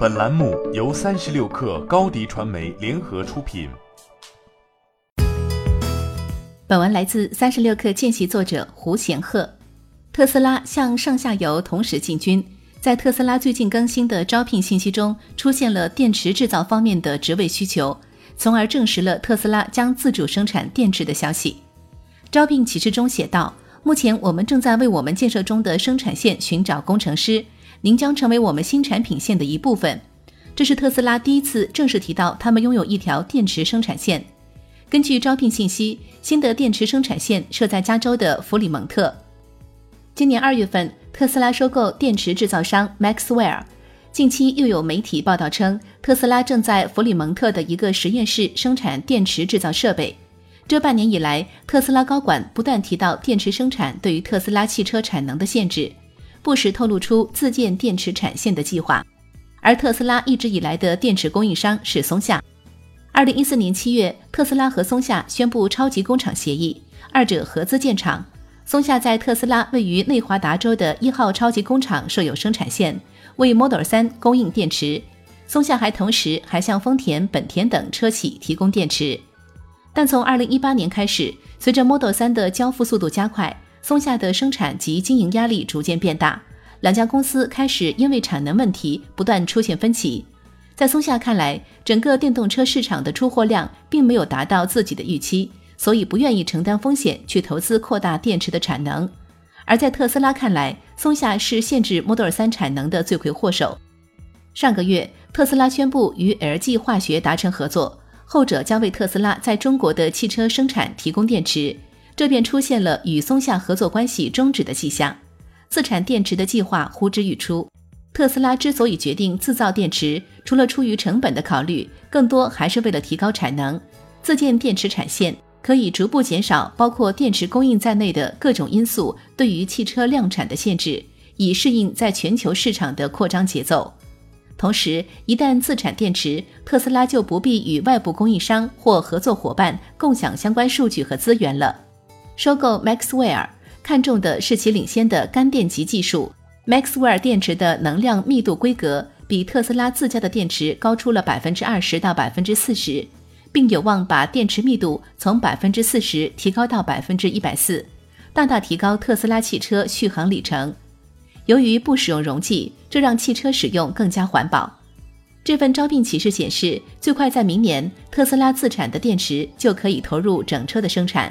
本栏目由三十六氪高低传媒联合出品。本文来自三十六氪见习作者胡贤鹤。特斯拉向上下游同时进军，在特斯拉最近更新的招聘信息中，出现了电池制造方面的职位需求，从而证实了特斯拉将自主生产电池的消息。招聘启事中写道：“目前我们正在为我们建设中的生产线寻找工程师。”您将成为我们新产品线的一部分。这是特斯拉第一次正式提到他们拥有一条电池生产线。根据招聘信息，新的电池生产线设在加州的弗里蒙特。今年二月份，特斯拉收购电池制造商 Maxwell。近期又有媒体报道称，特斯拉正在弗里蒙特的一个实验室生产电池制造设备。这半年以来，特斯拉高管不断提到电池生产对于特斯拉汽车产能的限制。不时透露出自建电池产线的计划，而特斯拉一直以来的电池供应商是松下。二零一四年七月，特斯拉和松下宣布超级工厂协议，二者合资建厂。松下在特斯拉位于内华达州的一号超级工厂设有生产线，为 Model 三供应电池。松下还同时还向丰田、本田等车企提供电池。但从二零一八年开始，随着 Model 三的交付速度加快。松下的生产及经营压力逐渐变大，两家公司开始因为产能问题不断出现分歧。在松下看来，整个电动车市场的出货量并没有达到自己的预期，所以不愿意承担风险去投资扩大电池的产能。而在特斯拉看来，松下是限制 Model 3产能的罪魁祸首。上个月，特斯拉宣布与 LG 化学达成合作，后者将为特斯拉在中国的汽车生产提供电池。这便出现了与松下合作关系终止的迹象，自产电池的计划呼之欲出。特斯拉之所以决定自造电池，除了出于成本的考虑，更多还是为了提高产能。自建电池产线可以逐步减少包括电池供应在内的各种因素对于汽车量产的限制，以适应在全球市场的扩张节奏。同时，一旦自产电池，特斯拉就不必与外部供应商或合作伙伴共享相关数据和资源了。收购 Maxwell 看重的是其领先的干电极技术。Maxwell 电池的能量密度规格比特斯拉自家的电池高出了百分之二十到百分之四十，并有望把电池密度从百分之四十提高到百分之一百四，大大提高特斯拉汽车续航里程。由于不使用溶剂，这让汽车使用更加环保。这份招聘启事显示，最快在明年，特斯拉自产的电池就可以投入整车的生产。